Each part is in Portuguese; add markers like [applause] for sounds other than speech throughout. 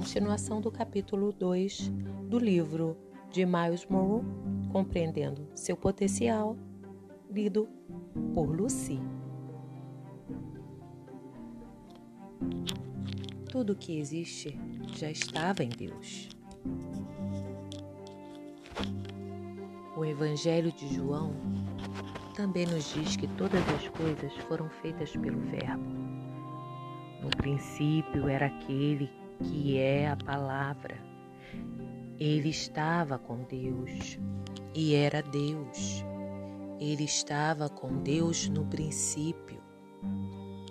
continuação do capítulo 2 do livro de Miles Monroe, Compreendendo Seu Potencial, lido por Lucy. Tudo que existe já estava em Deus. O Evangelho de João também nos diz que todas as coisas foram feitas pelo Verbo. No princípio era aquele que é a palavra. Ele estava com Deus e era Deus. Ele estava com Deus no princípio.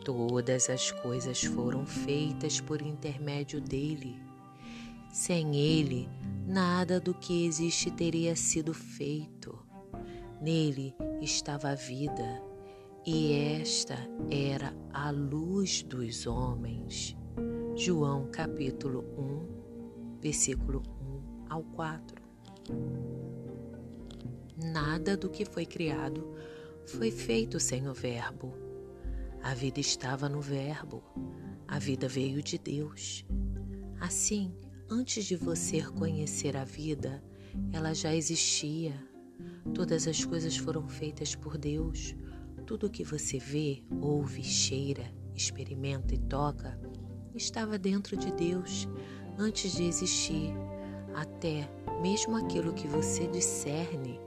Todas as coisas foram feitas por intermédio dele. Sem ele, nada do que existe teria sido feito. Nele estava a vida, e esta era a luz dos homens. João capítulo 1, versículo 1 ao 4. Nada do que foi criado foi feito sem o Verbo. A vida estava no Verbo, a vida veio de Deus. Assim, antes de você conhecer a vida, ela já existia. Todas as coisas foram feitas por Deus. Tudo o que você vê, ouve, cheira, experimenta e toca estava dentro de Deus antes de existir. Até mesmo aquilo que você discerne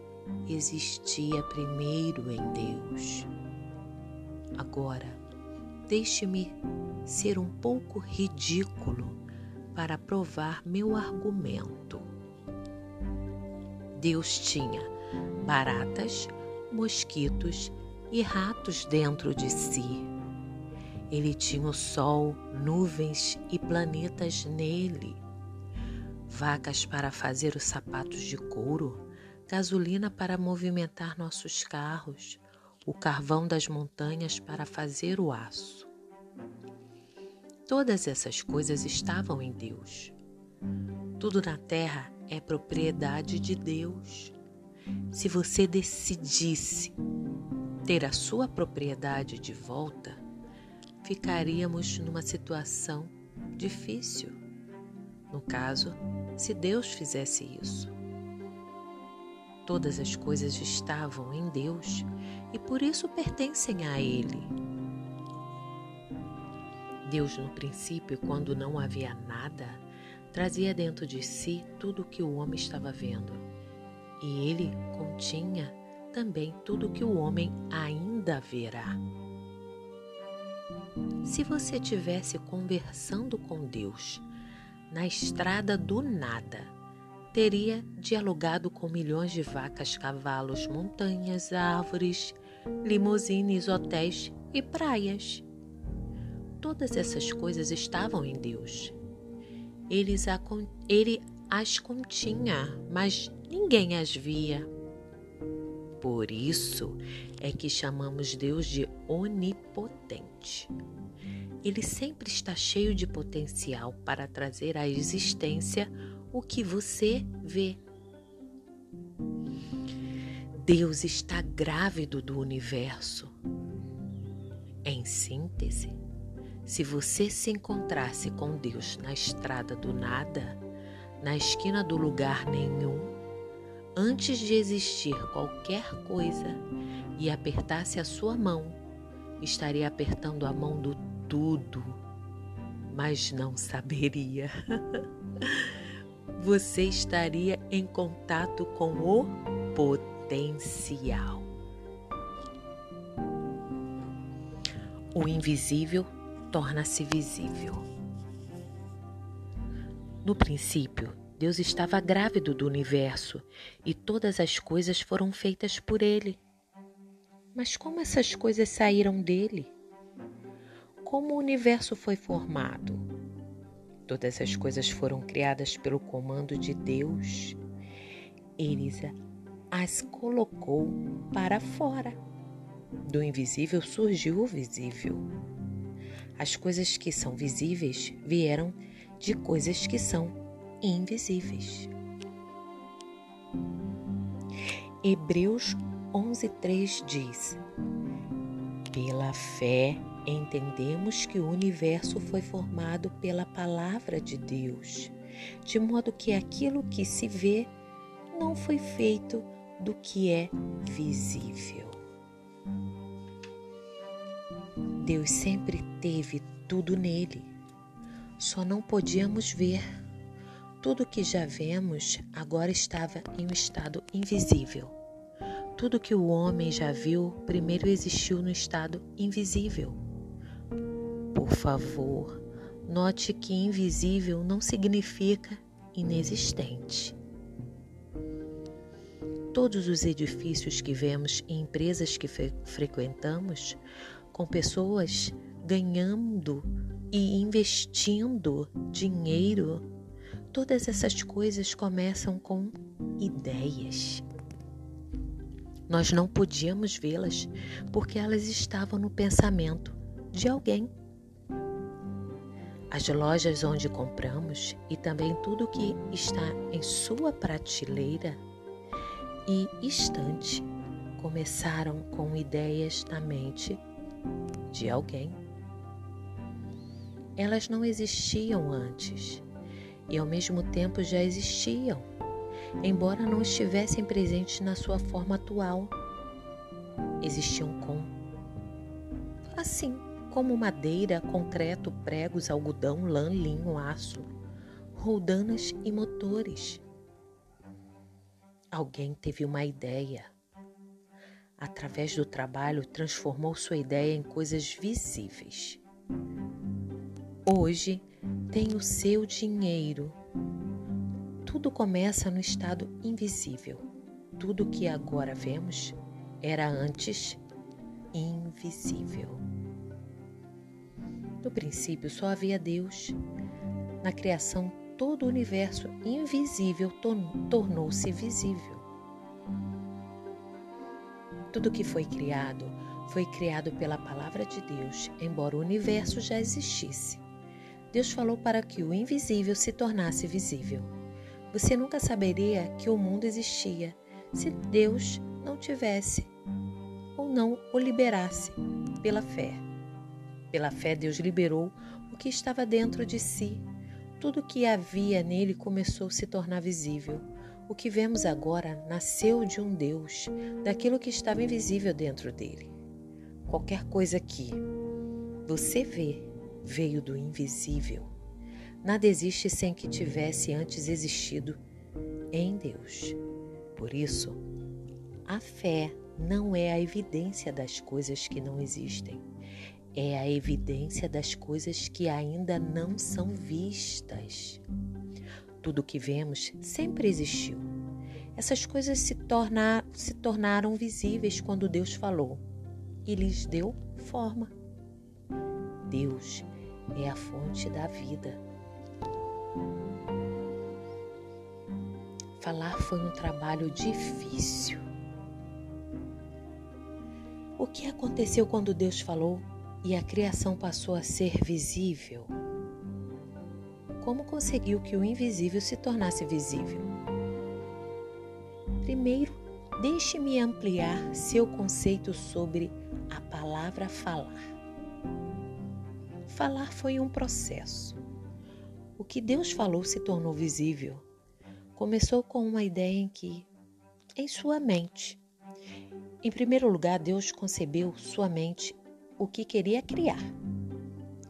existia primeiro em Deus. Agora, deixe-me ser um pouco ridículo para provar meu argumento. Deus tinha baratas, mosquitos e ratos dentro de si. Ele tinha o sol, nuvens e planetas nele, vacas para fazer os sapatos de couro, gasolina para movimentar nossos carros, o carvão das montanhas para fazer o aço. Todas essas coisas estavam em Deus. Tudo na terra é propriedade de Deus. Se você decidisse ter a sua propriedade de volta, ficaríamos numa situação difícil. No caso, se Deus fizesse isso. Todas as coisas estavam em Deus e por isso pertencem a Ele. Deus, no princípio, quando não havia nada, trazia dentro de si tudo o que o homem estava vendo. E ele continha também tudo o que o homem ainda verá. Se você tivesse conversando com Deus na estrada do nada, teria dialogado com milhões de vacas, cavalos, montanhas, árvores, limusines, hotéis e praias. Todas essas coisas estavam em Deus. Ele as continha, mas ninguém as via. Por isso é que chamamos Deus de onipotente. Ele sempre está cheio de potencial para trazer à existência o que você vê. Deus está grávido do universo. Em síntese, se você se encontrasse com Deus na estrada do nada, na esquina do lugar nenhum, antes de existir qualquer coisa, e apertasse a sua mão, estaria apertando a mão do tudo, mas não saberia. [laughs] Você estaria em contato com o potencial. O invisível torna-se visível. No princípio, Deus estava grávido do universo e todas as coisas foram feitas por ele. Mas como essas coisas saíram dele? como o universo foi formado. Todas as coisas foram criadas pelo comando de Deus. Ele as colocou para fora. Do invisível surgiu o visível. As coisas que são visíveis vieram de coisas que são invisíveis. Hebreus 11:3 diz: Pela fé entendemos que o universo foi formado pela palavra de Deus, de modo que aquilo que se vê não foi feito do que é visível. Deus sempre teve tudo nele, só não podíamos ver. Tudo que já vemos agora estava em um estado invisível. Tudo que o homem já viu primeiro existiu no estado invisível. Por favor, note que invisível não significa inexistente. Todos os edifícios que vemos e empresas que fre frequentamos, com pessoas ganhando e investindo dinheiro, todas essas coisas começam com ideias. Nós não podíamos vê-las porque elas estavam no pensamento de alguém. As lojas onde compramos e também tudo que está em sua prateleira e estante começaram com ideias na mente de alguém. Elas não existiam antes e ao mesmo tempo já existiam, embora não estivessem presentes na sua forma atual. Existiam com assim como madeira, concreto, pregos, algodão, lã, linho, aço, roldanas e motores. Alguém teve uma ideia. Através do trabalho, transformou sua ideia em coisas visíveis. Hoje, tem o seu dinheiro. Tudo começa no estado invisível. Tudo que agora vemos era antes invisível. No princípio só havia Deus. Na criação, todo o universo invisível tornou-se visível. Tudo que foi criado foi criado pela palavra de Deus, embora o universo já existisse. Deus falou para que o invisível se tornasse visível. Você nunca saberia que o mundo existia se Deus não tivesse ou não o liberasse pela fé. Pela fé, Deus liberou o que estava dentro de si. Tudo o que havia nele começou a se tornar visível. O que vemos agora nasceu de um Deus, daquilo que estava invisível dentro dele. Qualquer coisa que você vê veio do invisível. Nada existe sem que tivesse antes existido em Deus. Por isso, a fé não é a evidência das coisas que não existem é a evidência das coisas que ainda não são vistas. Tudo que vemos sempre existiu. Essas coisas se, tornar, se tornaram visíveis quando Deus falou e lhes deu forma. Deus é a fonte da vida. Falar foi um trabalho difícil. O que aconteceu quando Deus falou e a criação passou a ser visível. Como conseguiu que o invisível se tornasse visível? Primeiro, deixe-me ampliar seu conceito sobre a palavra falar. Falar foi um processo. O que Deus falou se tornou visível. Começou com uma ideia em que, em sua mente, em primeiro lugar, Deus concebeu sua mente o que queria criar.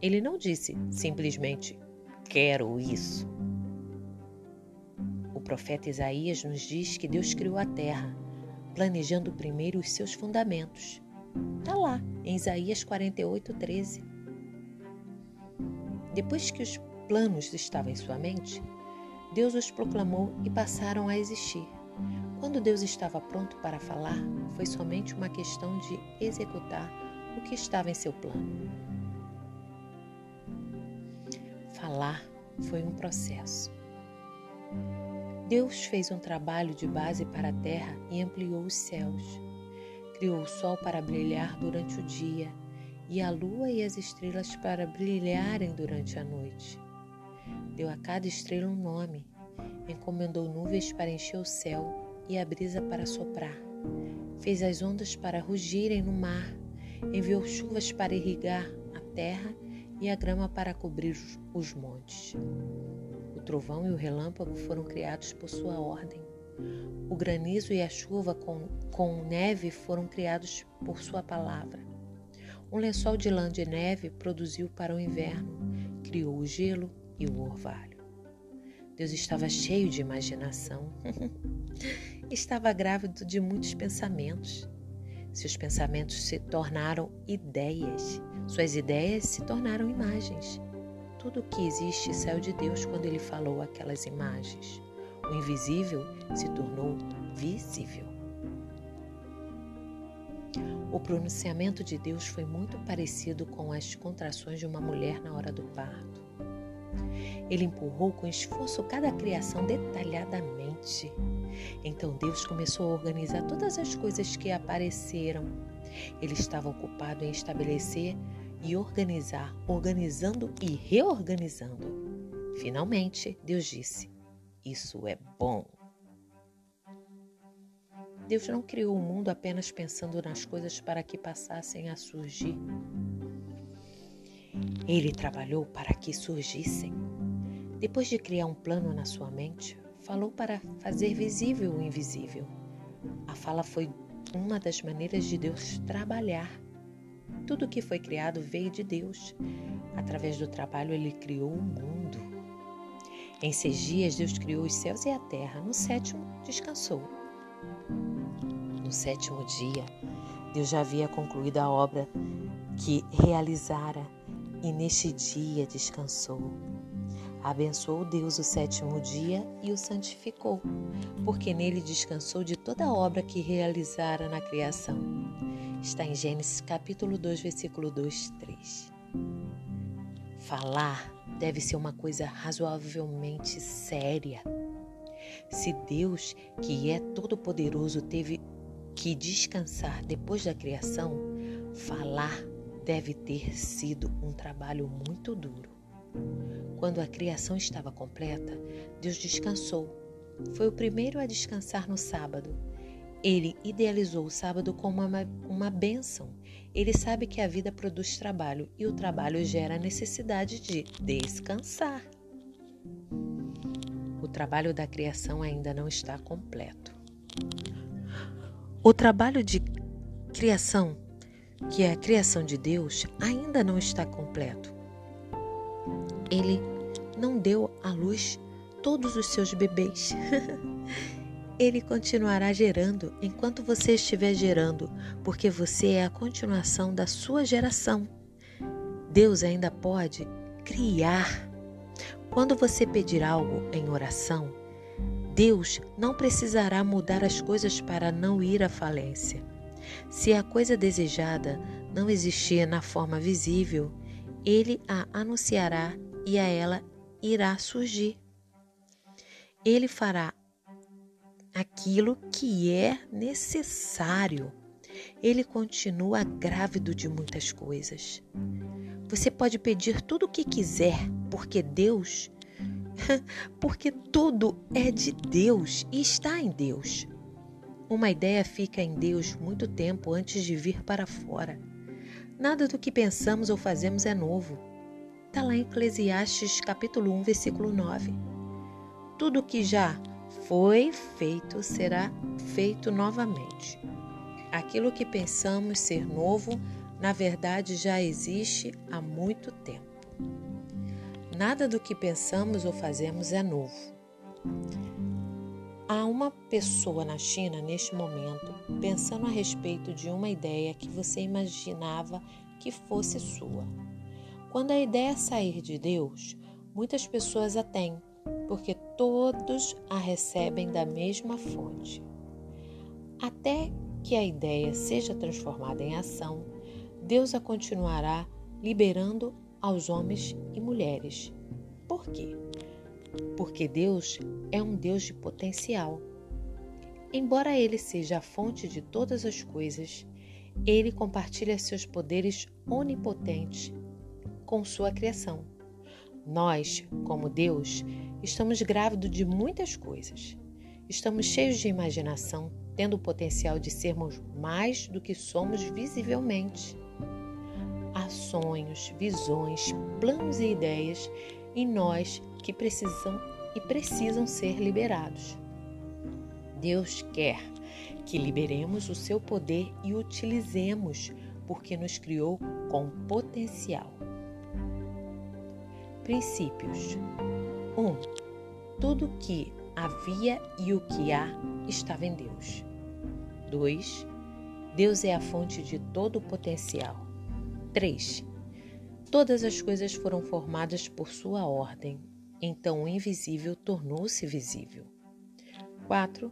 Ele não disse simplesmente quero isso. O profeta Isaías nos diz que Deus criou a terra, planejando primeiro os seus fundamentos. Está lá, em Isaías 48, 13. Depois que os planos estavam em sua mente, Deus os proclamou e passaram a existir. Quando Deus estava pronto para falar, foi somente uma questão de executar o que estava em seu plano. Falar foi um processo. Deus fez um trabalho de base para a terra e ampliou os céus. Criou o sol para brilhar durante o dia e a lua e as estrelas para brilharem durante a noite. Deu a cada estrela um nome, encomendou nuvens para encher o céu e a brisa para soprar. Fez as ondas para rugirem no mar enviou chuvas para irrigar terra e a grama para cobrir os montes. O trovão e o relâmpago foram criados por sua ordem. O granizo e a chuva com, com neve foram criados por sua palavra. Um lençol de lã de neve produziu para o inverno, criou o gelo e o orvalho. Deus estava cheio de imaginação. [laughs] estava grávido de muitos pensamentos. Seus pensamentos se tornaram ideias, suas ideias se tornaram imagens. Tudo o que existe saiu de Deus quando ele falou aquelas imagens. O invisível se tornou visível. O pronunciamento de Deus foi muito parecido com as contrações de uma mulher na hora do parto. Ele empurrou com esforço cada criação detalhadamente. Então Deus começou a organizar todas as coisas que apareceram. Ele estava ocupado em estabelecer e organizar, organizando e reorganizando. Finalmente, Deus disse: Isso é bom. Deus não criou o mundo apenas pensando nas coisas para que passassem a surgir. Ele trabalhou para que surgissem. Depois de criar um plano na sua mente, falou para fazer visível o invisível. A fala foi uma das maneiras de Deus trabalhar. Tudo que foi criado veio de Deus. Através do trabalho, ele criou o mundo. Em seis dias, Deus criou os céus e a terra. No sétimo, descansou. Sétimo dia, Deus já havia concluído a obra que realizara e neste dia descansou. Abençoou Deus o sétimo dia e o santificou, porque nele descansou de toda a obra que realizara na criação. Está em Gênesis capítulo 2, versículo 2, 3. Falar deve ser uma coisa razoavelmente séria. Se Deus, que é todo-poderoso, teve que descansar depois da criação, falar deve ter sido um trabalho muito duro. Quando a criação estava completa, Deus descansou. Foi o primeiro a descansar no sábado. Ele idealizou o sábado como uma, uma bênção. Ele sabe que a vida produz trabalho e o trabalho gera a necessidade de descansar. O trabalho da criação ainda não está completo. O trabalho de criação, que é a criação de Deus, ainda não está completo. Ele não deu à luz todos os seus bebês. [laughs] Ele continuará gerando enquanto você estiver gerando, porque você é a continuação da sua geração. Deus ainda pode criar. Quando você pedir algo em oração, Deus não precisará mudar as coisas para não ir à falência. Se a coisa desejada não existir na forma visível, Ele a anunciará e a ela irá surgir. Ele fará aquilo que é necessário. Ele continua grávido de muitas coisas. Você pode pedir tudo o que quiser, porque Deus, [laughs] porque tudo é de Deus e está em Deus. Uma ideia fica em Deus muito tempo antes de vir para fora. Nada do que pensamos ou fazemos é novo. Está lá em Eclesiastes capítulo 1, versículo 9. Tudo que já foi feito será feito novamente. Aquilo que pensamos ser novo, na verdade já existe há muito tempo. Nada do que pensamos ou fazemos é novo. Há uma pessoa na China neste momento pensando a respeito de uma ideia que você imaginava que fosse sua. Quando a ideia sair de Deus, muitas pessoas a têm, porque todos a recebem da mesma fonte. Até que a ideia seja transformada em ação, Deus a continuará liberando aos homens e mulheres. Por quê? Porque Deus é um Deus de potencial. Embora Ele seja a fonte de todas as coisas, Ele compartilha seus poderes onipotentes com sua criação. Nós, como Deus, estamos grávidos de muitas coisas. Estamos cheios de imaginação, tendo o potencial de sermos mais do que somos visivelmente. Sonhos, visões, planos e ideias em nós que precisam e precisam ser liberados. Deus quer que liberemos o seu poder e utilizemos, porque nos criou com potencial. Princípios: 1. Um, tudo que havia e o que há estava em Deus. 2. Deus é a fonte de todo o potencial. 3. Todas as coisas foram formadas por sua ordem, então o invisível tornou-se visível. 4.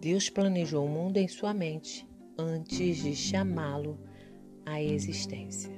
Deus planejou o mundo em sua mente antes de chamá-lo à existência.